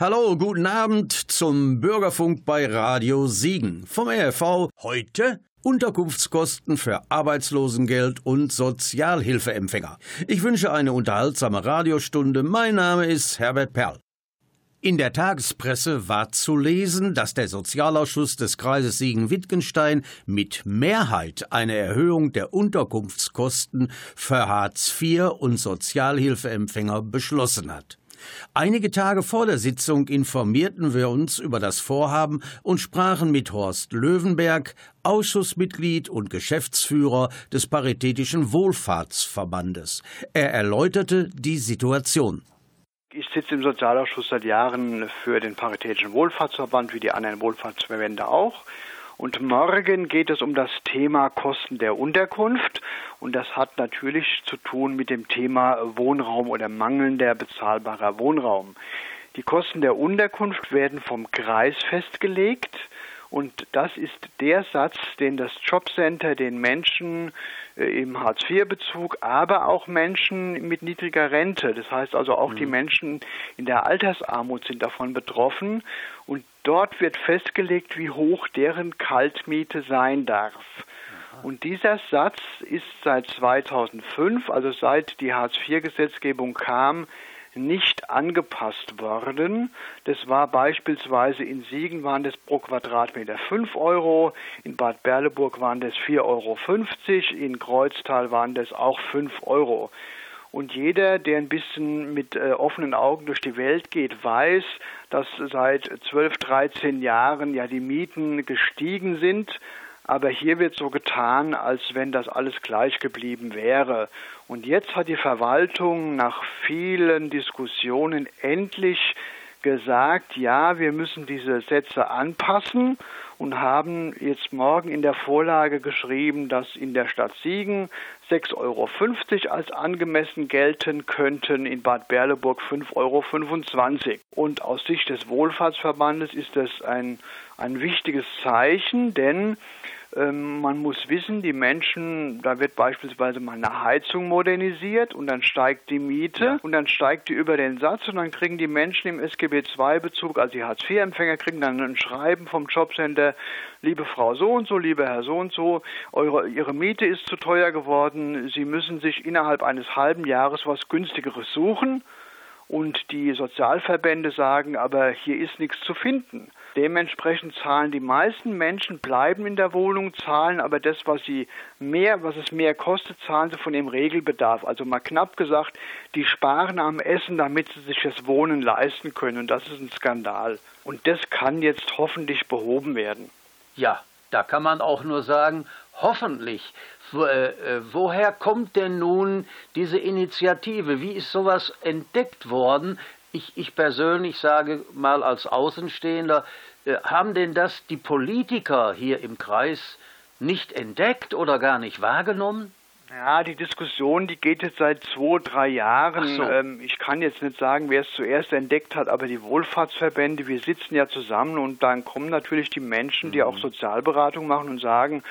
Hallo, guten Abend zum Bürgerfunk bei Radio Siegen vom RV. Heute Unterkunftskosten für Arbeitslosengeld und Sozialhilfeempfänger. Ich wünsche eine unterhaltsame Radiostunde. Mein Name ist Herbert Perl. In der Tagespresse war zu lesen, dass der Sozialausschuss des Kreises Siegen-Wittgenstein mit Mehrheit eine Erhöhung der Unterkunftskosten für Hartz IV und Sozialhilfeempfänger beschlossen hat. Einige Tage vor der Sitzung informierten wir uns über das Vorhaben und sprachen mit Horst Löwenberg, Ausschussmitglied und Geschäftsführer des Paritätischen Wohlfahrtsverbandes. Er erläuterte die Situation. Ich sitze im Sozialausschuss seit Jahren für den Paritätischen Wohlfahrtsverband, wie die anderen Wohlfahrtsverbände auch. Und morgen geht es um das Thema Kosten der Unterkunft. Und das hat natürlich zu tun mit dem Thema Wohnraum oder mangelnder bezahlbarer Wohnraum. Die Kosten der Unterkunft werden vom Kreis festgelegt. Und das ist der Satz, den das Jobcenter den Menschen äh, im Hartz-IV-Bezug, aber auch Menschen mit niedriger Rente, das heißt also auch mhm. die Menschen in der Altersarmut sind davon betroffen. Und dort wird festgelegt, wie hoch deren Kaltmiete sein darf. Und dieser Satz ist seit 2005, also seit die Hartz-IV-Gesetzgebung kam, nicht angepasst worden. Das war beispielsweise in Siegen waren das pro Quadratmeter 5 Euro, in Bad Berleburg waren das 4,50 Euro, in Kreuztal waren das auch 5 Euro. Und jeder, der ein bisschen mit äh, offenen Augen durch die Welt geht, weiß, dass seit 12, 13 Jahren ja die Mieten gestiegen sind. Aber hier wird so getan, als wenn das alles gleich geblieben wäre. Und jetzt hat die Verwaltung nach vielen Diskussionen endlich gesagt, ja, wir müssen diese Sätze anpassen und haben jetzt morgen in der Vorlage geschrieben, dass in der Stadt Siegen 6,50 Euro als angemessen gelten könnten, in Bad Berleburg 5,25 Euro. Und aus Sicht des Wohlfahrtsverbandes ist das ein, ein wichtiges Zeichen, denn man muss wissen, die Menschen, da wird beispielsweise mal eine Heizung modernisiert und dann steigt die Miete ja. und dann steigt die über den Satz und dann kriegen die Menschen im SGB II-Bezug, also die Hartz-IV-Empfänger, kriegen dann ein Schreiben vom Jobcenter, liebe Frau so und so, lieber Herr so und so, eure, Ihre Miete ist zu teuer geworden, Sie müssen sich innerhalb eines halben Jahres was günstigeres suchen. Und die Sozialverbände sagen, aber hier ist nichts zu finden. Dementsprechend zahlen die meisten Menschen, bleiben in der Wohnung, zahlen aber das, was sie mehr, was es mehr kostet, zahlen sie von dem Regelbedarf. Also mal knapp gesagt, die sparen am Essen, damit sie sich das Wohnen leisten können. Und das ist ein Skandal. Und das kann jetzt hoffentlich behoben werden. Ja, da kann man auch nur sagen, hoffentlich. Äh, äh, woher kommt denn nun diese Initiative? Wie ist sowas entdeckt worden? Ich, ich persönlich sage mal als Außenstehender, äh, haben denn das die Politiker hier im Kreis nicht entdeckt oder gar nicht wahrgenommen? Ja, die Diskussion, die geht jetzt seit zwei, drei Jahren. So. Ähm, ich kann jetzt nicht sagen, wer es zuerst entdeckt hat, aber die Wohlfahrtsverbände, wir sitzen ja zusammen und dann kommen natürlich die Menschen, die mhm. auch Sozialberatung machen und sagen,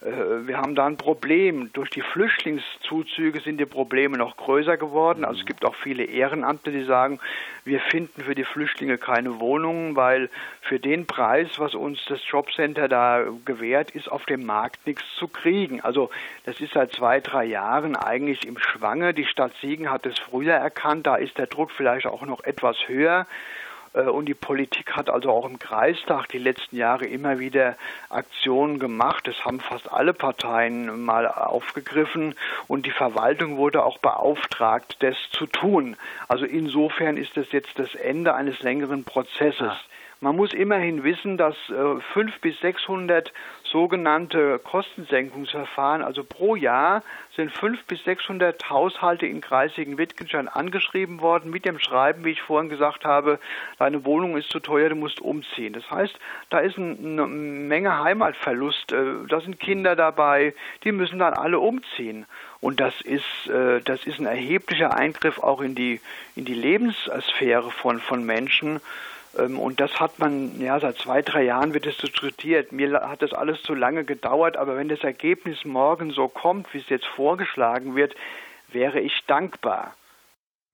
wir haben da ein Problem. Durch die Flüchtlingszuzüge sind die Probleme noch größer geworden. Also es gibt auch viele Ehrenamte, die sagen, wir finden für die Flüchtlinge keine Wohnungen, weil für den Preis, was uns das Jobcenter da gewährt, ist auf dem Markt nichts zu kriegen. Also das ist seit zwei, drei Jahren eigentlich im Schwange. Die Stadt Siegen hat es früher erkannt, da ist der Druck vielleicht auch noch etwas höher. Äh, und die Politik hat also auch im Kreistag die letzten Jahre immer wieder Aktionen gemacht. Das haben fast alle Parteien mal aufgegriffen und die Verwaltung wurde auch beauftragt, das zu tun. Also insofern ist das jetzt das Ende eines längeren Prozesses. Man muss immerhin wissen, dass äh, 500 bis 600 sogenannte Kostensenkungsverfahren, also pro Jahr sind 500 bis 600 Haushalte in kreisigen Wittgenstein angeschrieben worden mit dem Schreiben, wie ich vorhin gesagt habe, deine Wohnung ist zu teuer, du musst umziehen. Das heißt, da ist eine Menge Heimatverlust, äh, da sind Kinder dabei, die müssen dann alle umziehen. Und das ist, äh, das ist ein erheblicher Eingriff auch in die, in die Lebenssphäre von, von Menschen. Ähm, und das hat man, ja, seit zwei, drei Jahren wird es diskutiert. Mir hat das alles zu lange gedauert, aber wenn das Ergebnis morgen so kommt, wie es jetzt vorgeschlagen wird, wäre ich dankbar.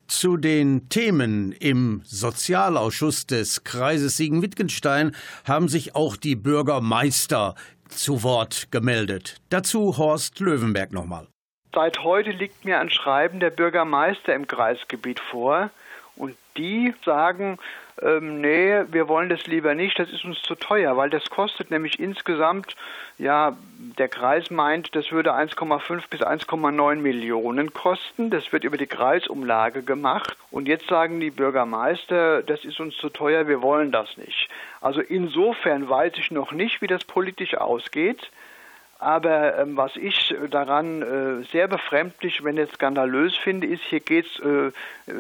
Zu den Themen im Sozialausschuss des Kreises Siegen-Wittgenstein haben sich auch die Bürgermeister zu Wort gemeldet. Dazu Horst Löwenberg nochmal. Seit heute liegt mir ein Schreiben der Bürgermeister im Kreisgebiet vor und die sagen, ähm, nee, wir wollen das lieber nicht, das ist uns zu teuer, weil das kostet nämlich insgesamt, ja, der Kreis meint, das würde 1,5 bis 1,9 Millionen kosten. Das wird über die Kreisumlage gemacht. Und jetzt sagen die Bürgermeister, das ist uns zu teuer, wir wollen das nicht. Also insofern weiß ich noch nicht, wie das politisch ausgeht. Aber ähm, was ich daran äh, sehr befremdlich, wenn jetzt skandalös finde, ist, hier geht's, äh,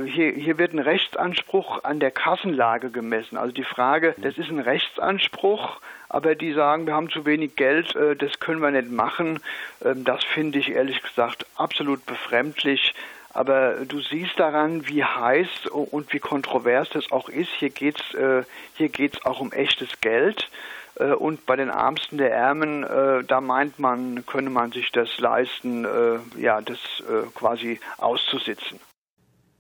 hier, hier wird ein Rechtsanspruch an der Kassenlage gemessen. Also die Frage, das ist ein Rechtsanspruch, aber die sagen, wir haben zu wenig Geld, äh, das können wir nicht machen. Ähm, das finde ich ehrlich gesagt absolut befremdlich. Aber du siehst daran, wie heiß und wie kontrovers das auch ist. Hier geht's, äh, hier geht's auch um echtes Geld. Äh, und bei den Ärmsten der Ärmen, äh, da meint man, könne man sich das leisten, äh, ja, das quasi auszusitzen.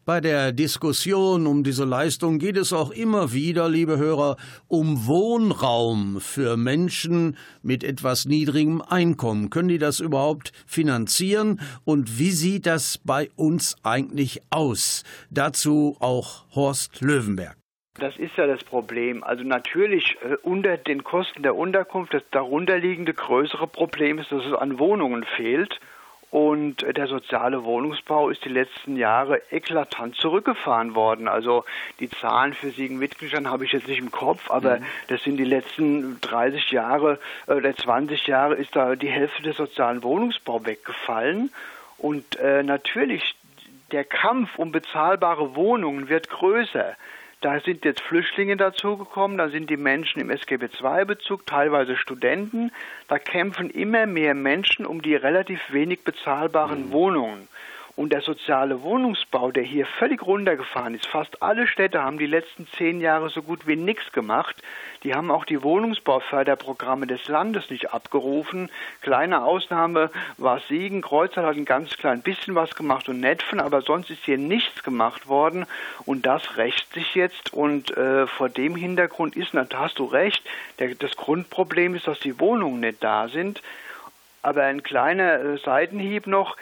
Bei der Diskussion um diese Leistung geht es auch immer wieder, liebe Hörer, um Wohnraum für Menschen mit etwas niedrigem Einkommen. Können die das überhaupt finanzieren? Und wie sieht das bei uns eigentlich aus? Dazu auch Horst Löwenberg. Das ist ja das Problem. Also natürlich äh, unter den Kosten der Unterkunft das darunterliegende größere Problem ist, dass es an Wohnungen fehlt. Und äh, der soziale Wohnungsbau ist die letzten Jahre eklatant zurückgefahren worden. Also die Zahlen für Siegen-Wittgenstein habe ich jetzt nicht im Kopf, aber mhm. das sind die letzten 30 Jahre äh, oder 20 Jahre ist da die Hälfte des sozialen Wohnungsbau weggefallen. Und äh, natürlich der Kampf um bezahlbare Wohnungen wird größer. Da sind jetzt Flüchtlinge dazugekommen, da sind die Menschen im SGB II-Bezug, teilweise Studenten. Da kämpfen immer mehr Menschen um die relativ wenig bezahlbaren mhm. Wohnungen. Und der soziale Wohnungsbau, der hier völlig runtergefahren ist, fast alle Städte haben die letzten zehn Jahre so gut wie nichts gemacht. Die haben auch die Wohnungsbauförderprogramme des Landes nicht abgerufen. Kleine Ausnahme war Siegen. Kreuzert hat ein ganz klein bisschen was gemacht und Netfen, aber sonst ist hier nichts gemacht worden. Und das rächt sich jetzt. Und äh, vor dem Hintergrund ist, da hast du recht, der, das Grundproblem ist, dass die Wohnungen nicht da sind. Aber ein kleiner äh, Seitenhieb noch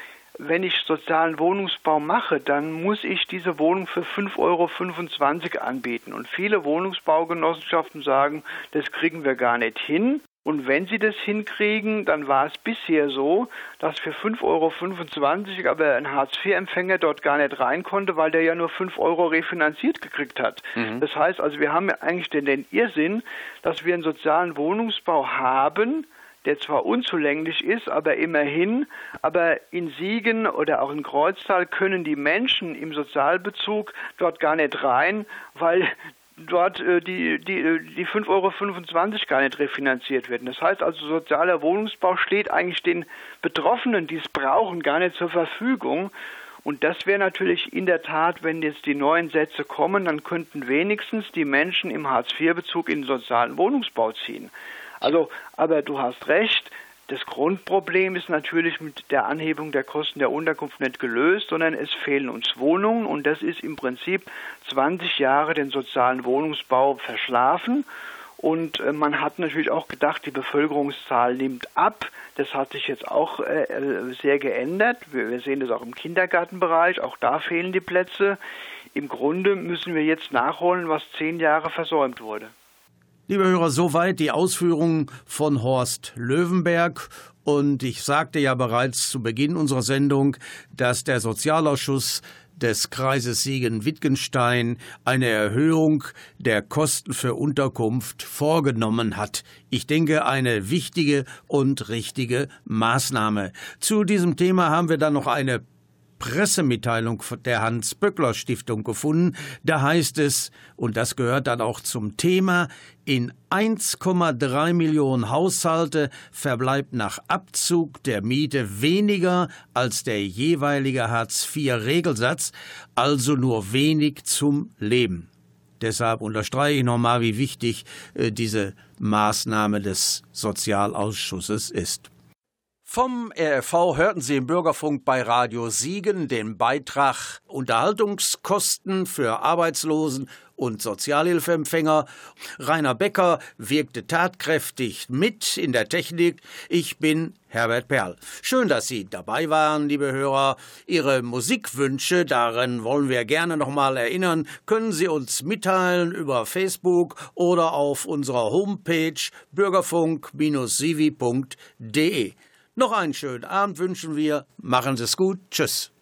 wenn ich sozialen Wohnungsbau mache, dann muss ich diese Wohnung für 5,25 Euro anbieten. Und viele Wohnungsbaugenossenschaften sagen, das kriegen wir gar nicht hin. Und wenn sie das hinkriegen, dann war es bisher so, dass für 5,25 Euro aber ein Hartz-IV-Empfänger dort gar nicht rein konnte, weil der ja nur 5 Euro refinanziert gekriegt hat. Mhm. Das heißt also, wir haben ja eigentlich den, den Irrsinn, dass wir einen sozialen Wohnungsbau haben, der zwar unzulänglich ist, aber immerhin, aber in Siegen oder auch in Kreuztal können die Menschen im Sozialbezug dort gar nicht rein, weil dort äh, die, die, die 5,25 Euro gar nicht refinanziert werden. Das heißt also, sozialer Wohnungsbau steht eigentlich den Betroffenen, die es brauchen, gar nicht zur Verfügung. Und das wäre natürlich in der Tat, wenn jetzt die neuen Sätze kommen, dann könnten wenigstens die Menschen im Hartz-IV-Bezug in den sozialen Wohnungsbau ziehen. Also, aber du hast recht, das Grundproblem ist natürlich mit der Anhebung der Kosten der Unterkunft nicht gelöst, sondern es fehlen uns Wohnungen und das ist im Prinzip 20 Jahre den sozialen Wohnungsbau verschlafen. Und äh, man hat natürlich auch gedacht, die Bevölkerungszahl nimmt ab. Das hat sich jetzt auch äh, äh sehr geändert. Wir, wir sehen das auch im Kindergartenbereich. Auch da fehlen die Plätze. Im Grunde müssen wir jetzt nachholen, was zehn Jahre versäumt wurde. Liebe Hörer, soweit die Ausführungen von Horst Löwenberg. Und ich sagte ja bereits zu Beginn unserer Sendung, dass der Sozialausschuss des Kreises Siegen-Wittgenstein eine Erhöhung der Kosten für Unterkunft vorgenommen hat. Ich denke, eine wichtige und richtige Maßnahme. Zu diesem Thema haben wir dann noch eine Pressemitteilung der Hans-Böckler-Stiftung gefunden. Da heißt es, und das gehört dann auch zum Thema, in 1,3 Millionen Haushalte verbleibt nach Abzug der Miete weniger als der jeweilige Hartz-IV-Regelsatz, also nur wenig zum Leben. Deshalb unterstreiche ich nochmal, wie wichtig äh, diese Maßnahme des Sozialausschusses ist. Vom RFV hörten Sie im Bürgerfunk bei Radio Siegen den Beitrag Unterhaltungskosten für Arbeitslosen und Sozialhilfeempfänger. Rainer Becker wirkte tatkräftig mit in der Technik. Ich bin Herbert Perl. Schön, dass Sie dabei waren, liebe Hörer. Ihre Musikwünsche, daran wollen wir gerne nochmal erinnern, können Sie uns mitteilen über Facebook oder auf unserer Homepage bürgerfunk-sivi.de. Noch einen schönen Abend wünschen wir. Machen Sie es gut. Tschüss.